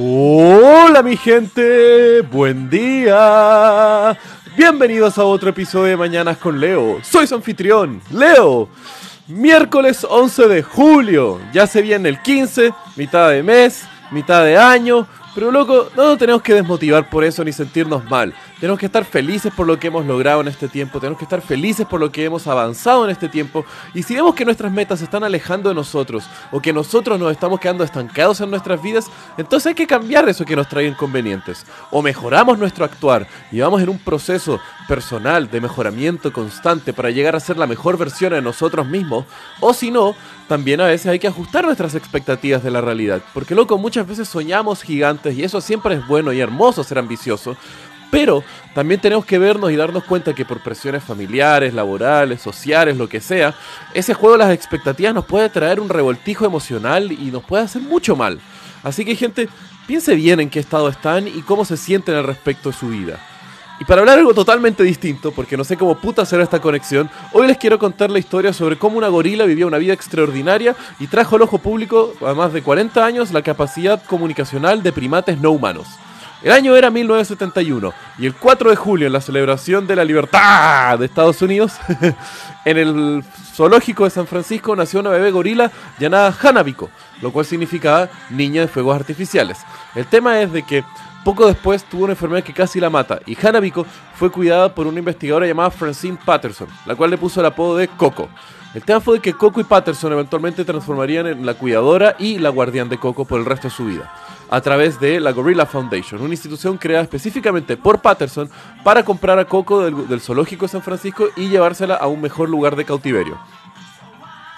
Hola mi gente, buen día. Bienvenidos a otro episodio de Mañanas con Leo. Soy su anfitrión, Leo. Miércoles 11 de julio. Ya se viene el 15, mitad de mes, mitad de año. Pero loco, no nos tenemos que desmotivar por eso ni sentirnos mal. Tenemos que estar felices por lo que hemos logrado en este tiempo, tenemos que estar felices por lo que hemos avanzado en este tiempo. Y si vemos que nuestras metas se están alejando de nosotros o que nosotros nos estamos quedando estancados en nuestras vidas, entonces hay que cambiar eso que nos trae inconvenientes. O mejoramos nuestro actuar y vamos en un proceso personal de mejoramiento constante para llegar a ser la mejor versión de nosotros mismos. O si no, también a veces hay que ajustar nuestras expectativas de la realidad. Porque loco, muchas veces soñamos gigantes y eso siempre es bueno y hermoso ser ambicioso. Pero también tenemos que vernos y darnos cuenta que por presiones familiares, laborales, sociales, lo que sea, ese juego de las expectativas nos puede traer un revoltijo emocional y nos puede hacer mucho mal. Así que gente, piense bien en qué estado están y cómo se sienten al respecto de su vida. Y para hablar algo totalmente distinto, porque no sé cómo puta hacer esta conexión, hoy les quiero contar la historia sobre cómo una gorila vivía una vida extraordinaria y trajo al ojo público, a más de 40 años, la capacidad comunicacional de primates no humanos. El año era 1971 y el 4 de julio, en la celebración de la libertad de Estados Unidos, en el zoológico de San Francisco nació una bebé gorila llamada Hanabiko, lo cual significaba niña de fuegos artificiales. El tema es de que poco después tuvo una enfermedad que casi la mata y Hanabiko fue cuidada por una investigadora llamada Francine Patterson, la cual le puso el apodo de Coco. El tema fue de que Coco y Patterson eventualmente transformarían en la cuidadora y la guardián de Coco por el resto de su vida a través de la Gorilla Foundation, una institución creada específicamente por Patterson para comprar a Coco del, zoológico de San Francisco y llevársela a un mejor lugar de cautiverio.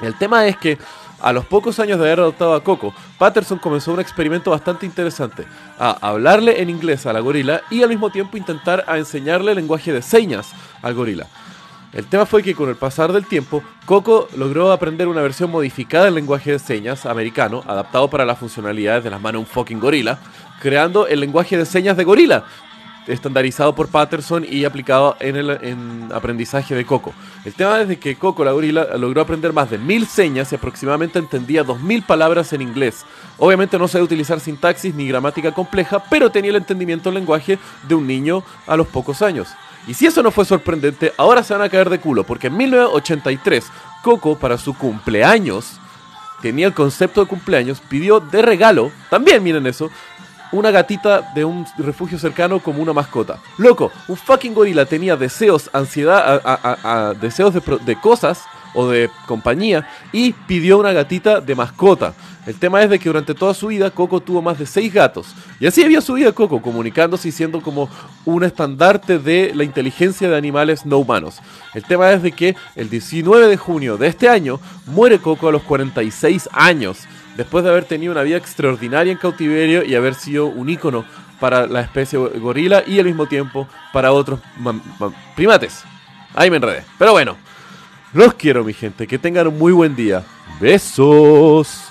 El tema es que a los pocos años de haber adoptado a Coco, Patterson comenzó un experimento bastante interesante, a hablarle en inglés a la gorila y al mismo tiempo intentar a enseñarle el lenguaje de señas al gorila. El tema fue que con el pasar del tiempo, Coco logró aprender una versión modificada del lenguaje de señas americano, adaptado para las funcionalidades de las manos un fucking gorila, creando el lenguaje de señas de gorila, estandarizado por Patterson y aplicado en el aprendizaje de Coco. El tema es de que Coco, la gorila, logró aprender más de mil señas y aproximadamente entendía dos mil palabras en inglés. Obviamente no sabe utilizar sintaxis ni gramática compleja, pero tenía el entendimiento del lenguaje de un niño a los pocos años. Y si eso no fue sorprendente, ahora se van a caer de culo, porque en 1983, Coco, para su cumpleaños, tenía el concepto de cumpleaños, pidió de regalo, también miren eso, una gatita de un refugio cercano como una mascota. Loco, un fucking gorila tenía deseos, ansiedad, a, deseos de, de cosas o de compañía y pidió una gatita de mascota. El tema es de que durante toda su vida Coco tuvo más de seis gatos. Y así había su vida Coco, comunicándose y siendo como un estandarte de la inteligencia de animales no humanos. El tema es de que el 19 de junio de este año muere Coco a los 46 años, después de haber tenido una vida extraordinaria en cautiverio y haber sido un ícono para la especie gorila y al mismo tiempo para otros primates. Ahí me enredé. Pero bueno, los quiero mi gente, que tengan un muy buen día. Besos.